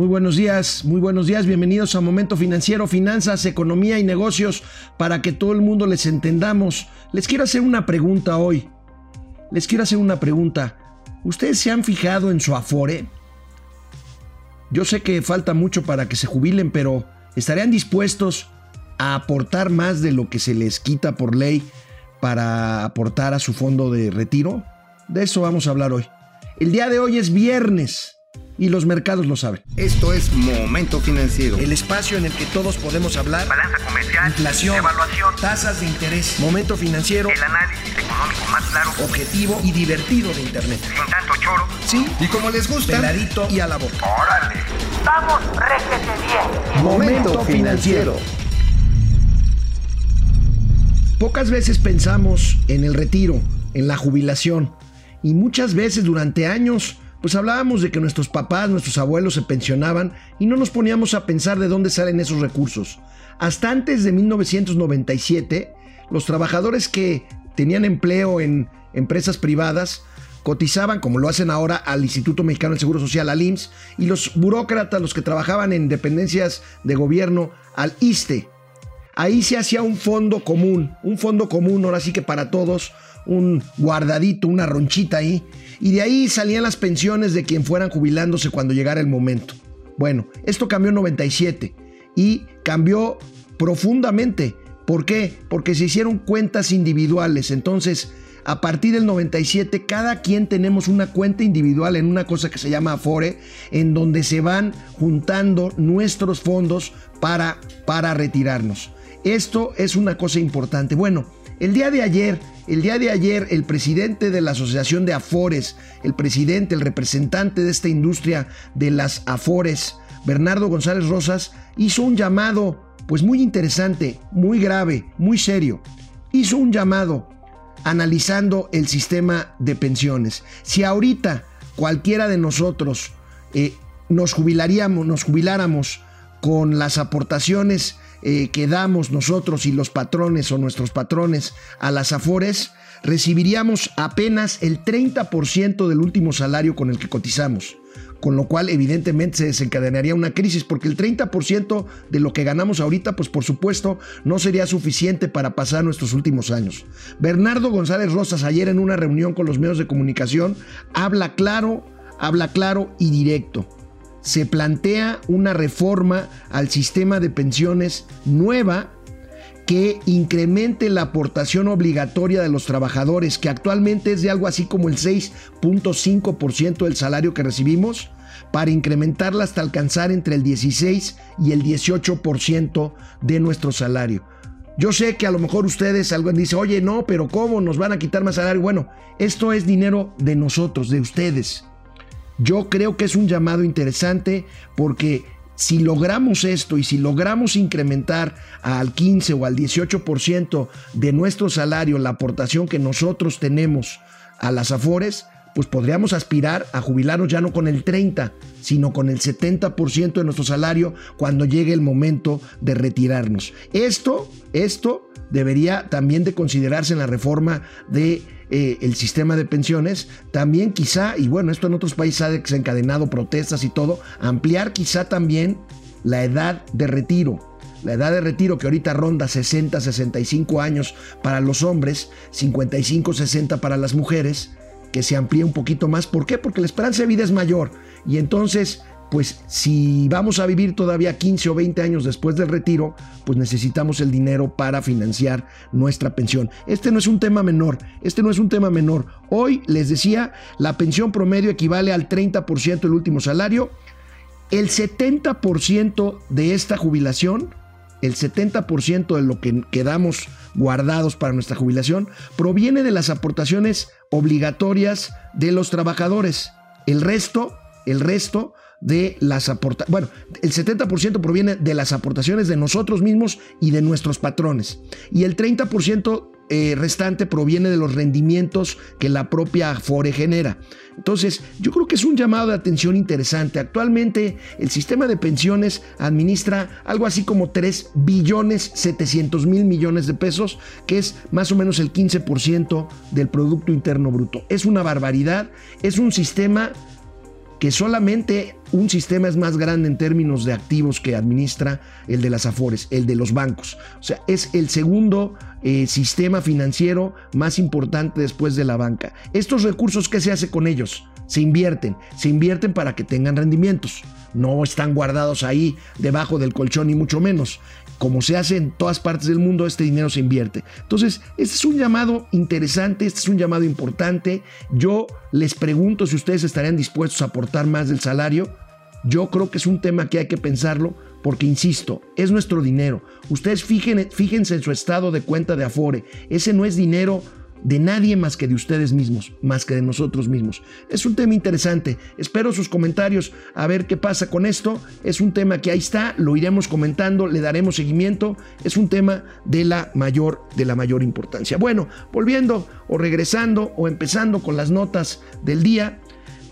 Muy buenos días, muy buenos días, bienvenidos a Momento Financiero, Finanzas, Economía y Negocios, para que todo el mundo les entendamos. Les quiero hacer una pregunta hoy. Les quiero hacer una pregunta. ¿Ustedes se han fijado en su afore? Yo sé que falta mucho para que se jubilen, pero ¿estarían dispuestos a aportar más de lo que se les quita por ley para aportar a su fondo de retiro? De eso vamos a hablar hoy. El día de hoy es viernes y los mercados lo saben. Esto es Momento Financiero. El espacio en el que todos podemos hablar. Balanza comercial. Inflación. Evaluación. Tasas de interés. Momento financiero. El análisis económico más claro. Objetivo y divertido de Internet. Sin tanto choro. Sí. Y como les gusta. Peladito y a la boca. ¡Órale! ¡Vamos, réjete bien! Momento Financiero. Pocas veces pensamos en el retiro, en la jubilación. Y muchas veces durante años pues hablábamos de que nuestros papás, nuestros abuelos se pensionaban y no nos poníamos a pensar de dónde salen esos recursos. Hasta antes de 1997, los trabajadores que tenían empleo en empresas privadas cotizaban, como lo hacen ahora, al Instituto Mexicano del Seguro Social, al IMSS, y los burócratas, los que trabajaban en dependencias de gobierno, al ISTE. Ahí se hacía un fondo común, un fondo común, ahora sí que para todos, un guardadito, una ronchita ahí, y de ahí salían las pensiones de quien fueran jubilándose cuando llegara el momento. Bueno, esto cambió en 97 y cambió profundamente. ¿Por qué? Porque se hicieron cuentas individuales. Entonces, a partir del 97, cada quien tenemos una cuenta individual en una cosa que se llama Afore, en donde se van juntando nuestros fondos para, para retirarnos. Esto es una cosa importante. Bueno, el día de ayer, el día de ayer, el presidente de la Asociación de Afores, el presidente, el representante de esta industria de las Afores, Bernardo González Rosas, hizo un llamado, pues muy interesante, muy grave, muy serio. Hizo un llamado analizando el sistema de pensiones. Si ahorita cualquiera de nosotros eh, nos jubilaríamos, nos jubiláramos con las aportaciones eh, que damos nosotros y los patrones o nuestros patrones a las Afores, recibiríamos apenas el 30% del último salario con el que cotizamos. Con lo cual, evidentemente, se desencadenaría una crisis, porque el 30% de lo que ganamos ahorita, pues por supuesto, no sería suficiente para pasar nuestros últimos años. Bernardo González Rosas, ayer en una reunión con los medios de comunicación, habla claro, habla claro y directo se plantea una reforma al sistema de pensiones nueva que incremente la aportación obligatoria de los trabajadores, que actualmente es de algo así como el 6.5% del salario que recibimos, para incrementarla hasta alcanzar entre el 16 y el 18% de nuestro salario. Yo sé que a lo mejor ustedes, alguien dice, oye, no, pero ¿cómo nos van a quitar más salario? Bueno, esto es dinero de nosotros, de ustedes. Yo creo que es un llamado interesante porque si logramos esto y si logramos incrementar al 15 o al 18% de nuestro salario la aportación que nosotros tenemos a las Afores, pues podríamos aspirar a jubilarnos ya no con el 30, sino con el 70% de nuestro salario cuando llegue el momento de retirarnos. Esto, esto debería también de considerarse en la reforma de eh, el sistema de pensiones, también quizá, y bueno, esto en otros países ha desencadenado protestas y todo, ampliar quizá también la edad de retiro. La edad de retiro que ahorita ronda 60, 65 años para los hombres, 55, 60 para las mujeres, que se amplíe un poquito más. ¿Por qué? Porque la esperanza de vida es mayor. Y entonces pues si vamos a vivir todavía 15 o 20 años después del retiro, pues necesitamos el dinero para financiar nuestra pensión. Este no es un tema menor, este no es un tema menor. Hoy les decía, la pensión promedio equivale al 30% del último salario. El 70% de esta jubilación, el 70% de lo que quedamos guardados para nuestra jubilación, proviene de las aportaciones obligatorias de los trabajadores. El resto, el resto de las aportaciones, bueno, el 70% proviene de las aportaciones de nosotros mismos y de nuestros patrones. Y el 30% eh, restante proviene de los rendimientos que la propia Afore genera. Entonces, yo creo que es un llamado de atención interesante. Actualmente, el sistema de pensiones administra algo así como 3 billones 700 mil millones de pesos, que es más o menos el 15% del Producto Interno Bruto. Es una barbaridad, es un sistema que solamente un sistema es más grande en términos de activos que administra el de las Afores, el de los bancos. O sea, es el segundo eh, sistema financiero más importante después de la banca. Estos recursos, ¿qué se hace con ellos? Se invierten, se invierten para que tengan rendimientos. No están guardados ahí debajo del colchón ni mucho menos. Como se hace en todas partes del mundo, este dinero se invierte. Entonces, este es un llamado interesante, este es un llamado importante. Yo les pregunto si ustedes estarían dispuestos a aportar más del salario. Yo creo que es un tema que hay que pensarlo porque, insisto, es nuestro dinero. Ustedes fíjense en su estado de cuenta de Afore. Ese no es dinero de nadie más que de ustedes mismos, más que de nosotros mismos. Es un tema interesante. Espero sus comentarios a ver qué pasa con esto. Es un tema que ahí está, lo iremos comentando, le daremos seguimiento. Es un tema de la mayor de la mayor importancia. Bueno, volviendo o regresando o empezando con las notas del día,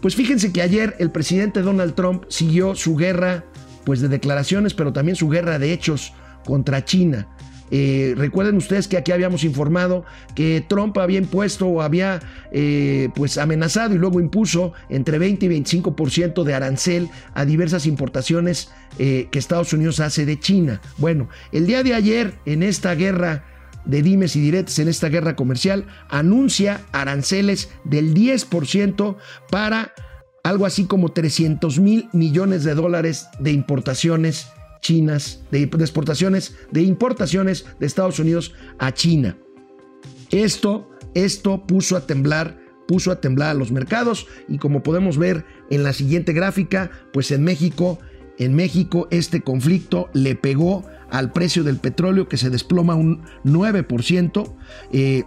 pues fíjense que ayer el presidente Donald Trump siguió su guerra pues de declaraciones, pero también su guerra de hechos contra China. Eh, recuerden ustedes que aquí habíamos informado que Trump había impuesto o había eh, pues amenazado y luego impuso entre 20 y 25% de arancel a diversas importaciones eh, que Estados Unidos hace de China. Bueno, el día de ayer en esta guerra de dimes y diretes en esta guerra comercial anuncia aranceles del 10% para algo así como 300 mil millones de dólares de importaciones chinas, de, exportaciones, de importaciones de Estados Unidos a China. Esto, esto puso a temblar puso a temblar a los mercados y como podemos ver en la siguiente gráfica, pues en México, en México este conflicto le pegó al precio del petróleo que se desploma un 9%, eh,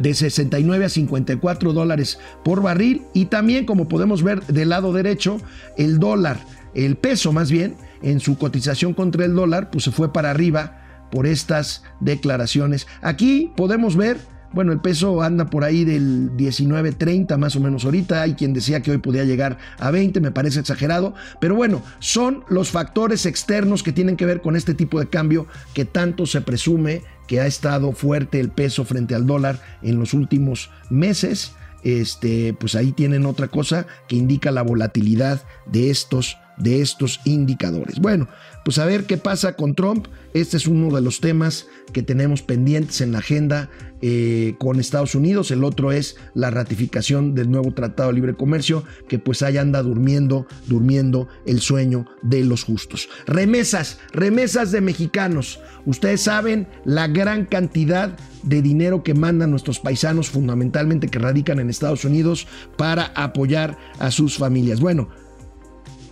de 69 a 54 dólares por barril y también como podemos ver del lado derecho, el dólar, el peso más bien, en su cotización contra el dólar, pues se fue para arriba por estas declaraciones. Aquí podemos ver, bueno, el peso anda por ahí del 19.30 más o menos ahorita. Hay quien decía que hoy podía llegar a 20, me parece exagerado. Pero bueno, son los factores externos que tienen que ver con este tipo de cambio que tanto se presume que ha estado fuerte el peso frente al dólar en los últimos meses. Este, pues ahí tienen otra cosa que indica la volatilidad de estos de estos indicadores. Bueno, pues a ver qué pasa con Trump. Este es uno de los temas que tenemos pendientes en la agenda eh, con Estados Unidos. El otro es la ratificación del nuevo Tratado de Libre Comercio, que pues ahí anda durmiendo, durmiendo el sueño de los justos. Remesas, remesas de mexicanos. Ustedes saben la gran cantidad de dinero que mandan nuestros paisanos, fundamentalmente que radican en Estados Unidos, para apoyar a sus familias. Bueno,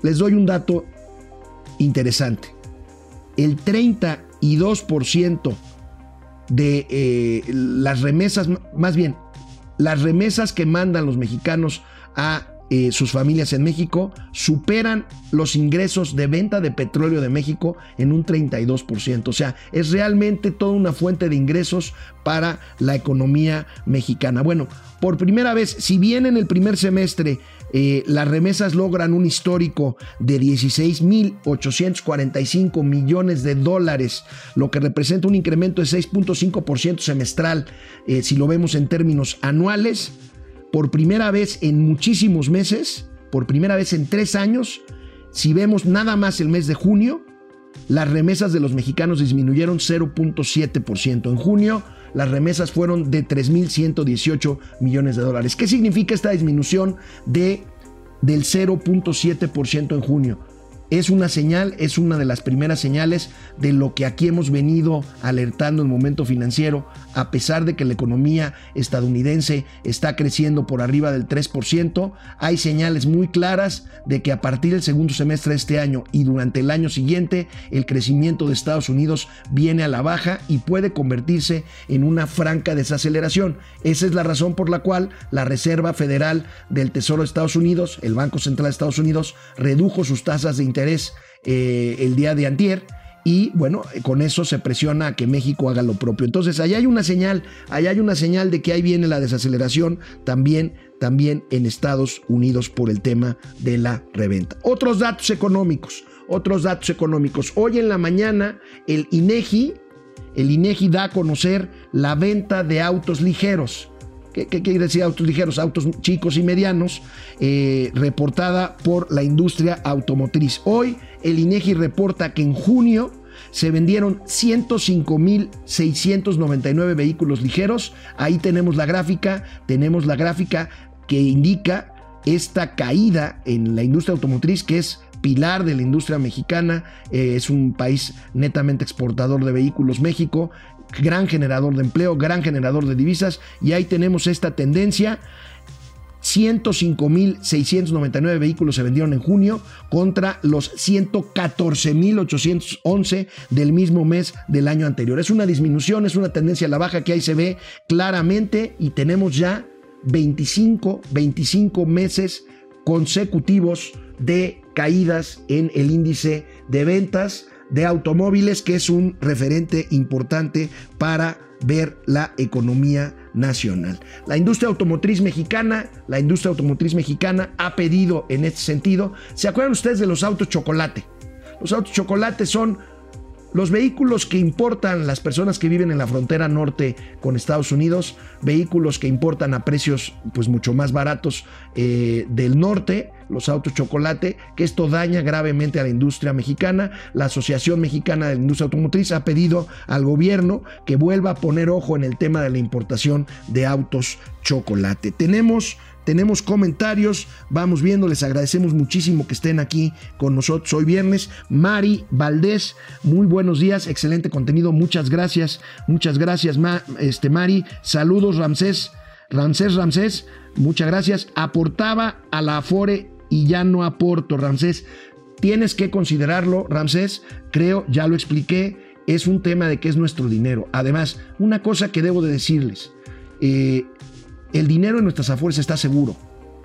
les doy un dato interesante. El 32% de eh, las remesas, más bien, las remesas que mandan los mexicanos a eh, sus familias en México superan los ingresos de venta de petróleo de México en un 32%. O sea, es realmente toda una fuente de ingresos para la economía mexicana. Bueno, por primera vez, si bien en el primer semestre eh, las remesas logran un histórico de 16.845 millones de dólares, lo que representa un incremento de 6.5% semestral eh, si lo vemos en términos anuales por primera vez en muchísimos meses, por primera vez en tres años, si vemos nada más el mes de junio, las remesas de los mexicanos disminuyeron 0.7%. En junio, las remesas fueron de 3.118 millones de dólares. ¿Qué significa esta disminución de, del 0.7% en junio? Es una señal, es una de las primeras señales de lo que aquí hemos venido alertando en el momento financiero, a pesar de que la economía estadounidense está creciendo por arriba del 3%, hay señales muy claras de que a partir del segundo semestre de este año y durante el año siguiente, el crecimiento de Estados Unidos viene a la baja y puede convertirse en una franca desaceleración. Esa es la razón por la cual la Reserva Federal del Tesoro de Estados Unidos, el Banco Central de Estados Unidos, redujo sus tasas de interés interés eh, el día de antier y bueno, con eso se presiona a que México haga lo propio. Entonces, ahí hay una señal, ahí hay una señal de que ahí viene la desaceleración también, también en Estados Unidos por el tema de la reventa. Otros datos económicos, otros datos económicos. Hoy en la mañana el INEGI, el INEGI da a conocer la venta de autos ligeros. ¿Qué, quiere decir autos ligeros? Autos chicos y medianos, eh, reportada por la industria automotriz. Hoy el INEGI reporta que en junio se vendieron 105.699 vehículos ligeros. Ahí tenemos la gráfica, tenemos la gráfica que indica esta caída en la industria automotriz que es pilar de la industria mexicana, eh, es un país netamente exportador de vehículos México, gran generador de empleo, gran generador de divisas y ahí tenemos esta tendencia. 105.699 vehículos se vendieron en junio contra los 114.811 del mismo mes del año anterior. Es una disminución, es una tendencia a la baja que ahí se ve claramente y tenemos ya 25, 25 meses consecutivos de caídas en el índice de ventas de automóviles, que es un referente importante para ver la economía nacional. La industria automotriz mexicana, la industria automotriz mexicana ha pedido en este sentido. ¿Se acuerdan ustedes de los autos chocolate? Los autos chocolate son los vehículos que importan las personas que viven en la frontera norte con Estados Unidos, vehículos que importan a precios pues mucho más baratos eh, del norte, los autos chocolate, que esto daña gravemente a la industria mexicana. La Asociación Mexicana de la Industria Automotriz ha pedido al gobierno que vuelva a poner ojo en el tema de la importación de autos chocolate. Tenemos tenemos comentarios, vamos viendo, les agradecemos muchísimo que estén aquí con nosotros hoy viernes. Mari Valdés, muy buenos días, excelente contenido, muchas gracias, muchas gracias, este, Mari. Saludos, Ramsés, Ramsés, Ramsés, muchas gracias. Aportaba a la Afore y ya no aporto, Ramsés. Tienes que considerarlo, Ramsés, creo, ya lo expliqué, es un tema de que es nuestro dinero. Además, una cosa que debo de decirles, eh, el dinero en nuestras afueras está seguro.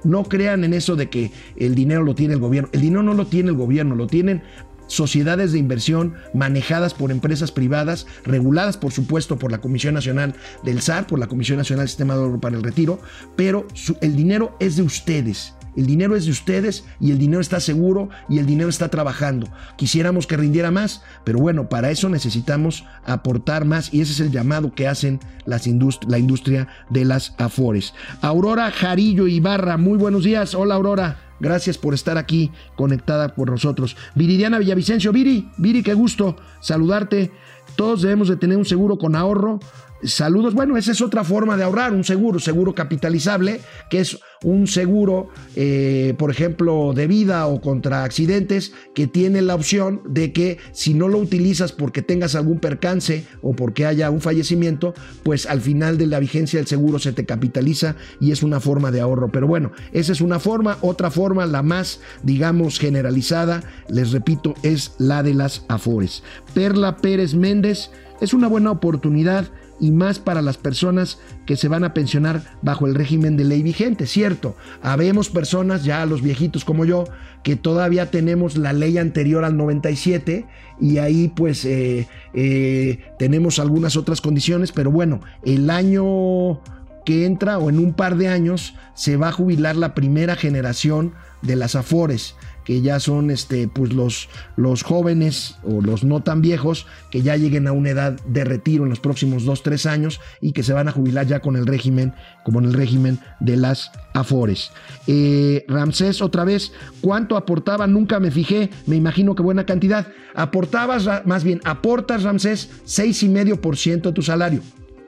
No crean en eso de que el dinero lo tiene el gobierno. El dinero no lo tiene el gobierno, lo tienen sociedades de inversión manejadas por empresas privadas, reguladas por supuesto por la Comisión Nacional del SAR, por la Comisión Nacional del Sistema de Oro para el Retiro, pero el dinero es de ustedes. El dinero es de ustedes y el dinero está seguro y el dinero está trabajando. Quisiéramos que rindiera más, pero bueno, para eso necesitamos aportar más y ese es el llamado que hacen las la industria de las afores. Aurora Jarillo Ibarra, muy buenos días. Hola Aurora. Gracias por estar aquí conectada por nosotros. Viridiana Villavicencio, Viri, Viri, qué gusto saludarte. Todos debemos de tener un seguro con ahorro Saludos. Bueno, esa es otra forma de ahorrar, un seguro, seguro capitalizable, que es un seguro, eh, por ejemplo, de vida o contra accidentes, que tiene la opción de que si no lo utilizas porque tengas algún percance o porque haya un fallecimiento, pues al final de la vigencia del seguro se te capitaliza y es una forma de ahorro. Pero bueno, esa es una forma. Otra forma, la más, digamos, generalizada, les repito, es la de las Afores. Perla Pérez Méndez es una buena oportunidad y más para las personas que se van a pensionar bajo el régimen de ley vigente, cierto. Habemos personas, ya los viejitos como yo, que todavía tenemos la ley anterior al 97 y ahí pues eh, eh, tenemos algunas otras condiciones, pero bueno, el año que entra o en un par de años se va a jubilar la primera generación de las Afores que ya son este, pues los, los jóvenes o los no tan viejos que ya lleguen a una edad de retiro en los próximos 2, 3 años y que se van a jubilar ya con el régimen, como en el régimen de las Afores. Eh, Ramsés, otra vez, ¿cuánto aportaba? Nunca me fijé, me imagino que buena cantidad. Aportabas, más bien, aportas, Ramsés, 6,5% de tu salario.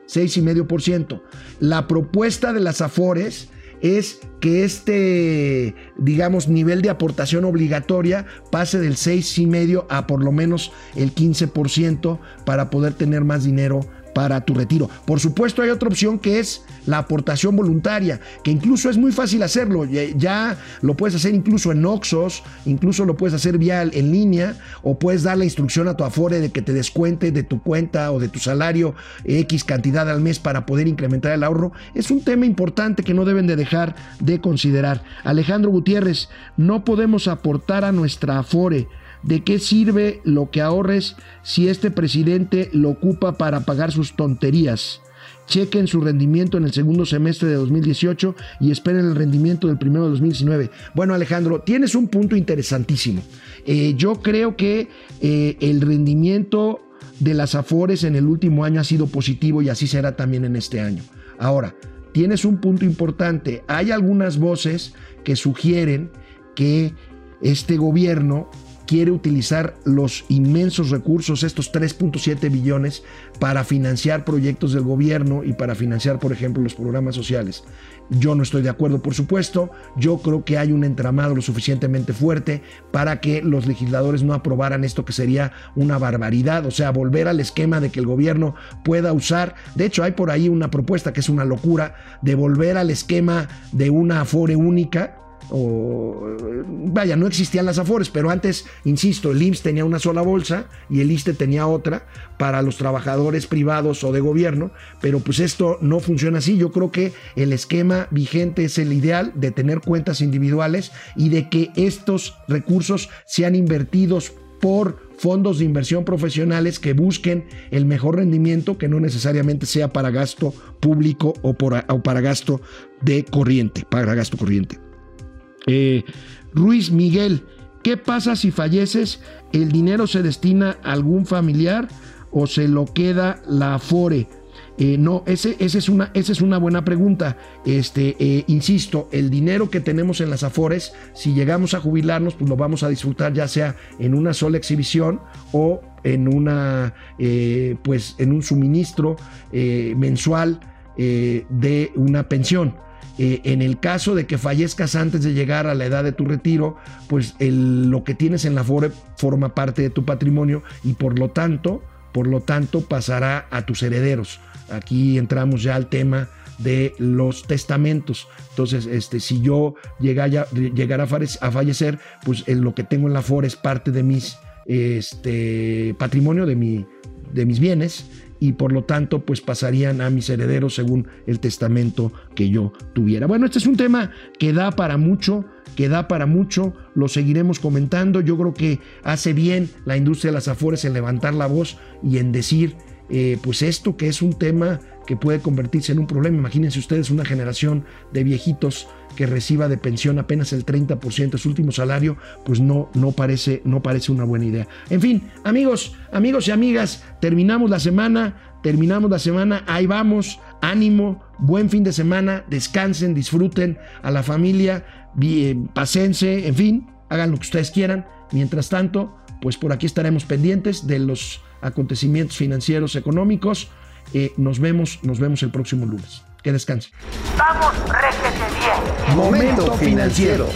6,5%. La propuesta de las Afores es que este, digamos, nivel de aportación obligatoria pase del 6,5 a por lo menos el 15% para poder tener más dinero para tu retiro. Por supuesto hay otra opción que es la aportación voluntaria, que incluso es muy fácil hacerlo. Ya lo puedes hacer incluso en Oxos, incluso lo puedes hacer vía en línea o puedes dar la instrucción a tu Afore de que te descuente de tu cuenta o de tu salario X cantidad al mes para poder incrementar el ahorro. Es un tema importante que no deben de dejar de considerar. Alejandro Gutiérrez, no podemos aportar a nuestra Afore ¿De qué sirve lo que ahorres si este presidente lo ocupa para pagar sus tonterías? Chequen su rendimiento en el segundo semestre de 2018 y esperen el rendimiento del primero de 2019. Bueno, Alejandro, tienes un punto interesantísimo. Eh, yo creo que eh, el rendimiento de las Afores en el último año ha sido positivo y así será también en este año. Ahora, tienes un punto importante. Hay algunas voces que sugieren que este gobierno quiere utilizar los inmensos recursos, estos 3.7 billones, para financiar proyectos del gobierno y para financiar, por ejemplo, los programas sociales. Yo no estoy de acuerdo, por supuesto. Yo creo que hay un entramado lo suficientemente fuerte para que los legisladores no aprobaran esto que sería una barbaridad, o sea, volver al esquema de que el gobierno pueda usar. De hecho, hay por ahí una propuesta que es una locura de volver al esquema de una afore única o vaya, no existían las afores, pero antes, insisto, el IMSS tenía una sola bolsa y el ISTE tenía otra para los trabajadores privados o de gobierno, pero pues esto no funciona así. Yo creo que el esquema vigente es el ideal de tener cuentas individuales y de que estos recursos sean invertidos por fondos de inversión profesionales que busquen el mejor rendimiento, que no necesariamente sea para gasto público o, o para gasto de corriente, para gasto corriente. Eh, Ruiz Miguel, ¿qué pasa si falleces? ¿El dinero se destina a algún familiar o se lo queda la Afore? Eh, no, es esa es una buena pregunta. Este, eh, insisto, el dinero que tenemos en las Afores, si llegamos a jubilarnos, pues lo vamos a disfrutar ya sea en una sola exhibición o en una, pues, en un suministro mensual de una pensión. Eh, en el caso de que fallezcas antes de llegar a la edad de tu retiro, pues lo que tienes en la FORE forma parte de tu patrimonio y por lo tanto, por lo tanto pasará a tus herederos. Aquí entramos ya al tema de los testamentos. Entonces, este, si yo llegara, llegara a fallecer, pues lo que tengo en la FORE es parte de mis este, patrimonio, de, mi, de mis bienes y por lo tanto pues pasarían a mis herederos según el testamento que yo tuviera. Bueno, este es un tema que da para mucho, que da para mucho, lo seguiremos comentando. Yo creo que hace bien la industria de las afores en levantar la voz y en decir eh, pues esto que es un tema que puede convertirse en un problema. Imagínense ustedes una generación de viejitos que reciba de pensión apenas el 30% de su último salario, pues no, no, parece, no parece una buena idea. En fin, amigos, amigos y amigas, terminamos la semana, terminamos la semana, ahí vamos, ánimo, buen fin de semana, descansen, disfruten a la familia, bien, pasense, en fin, hagan lo que ustedes quieran. Mientras tanto, pues por aquí estaremos pendientes de los acontecimientos financieros económicos. Eh, nos vemos, nos vemos el próximo lunes. Que descanse. Vamos, réjete bien. Momento financiero.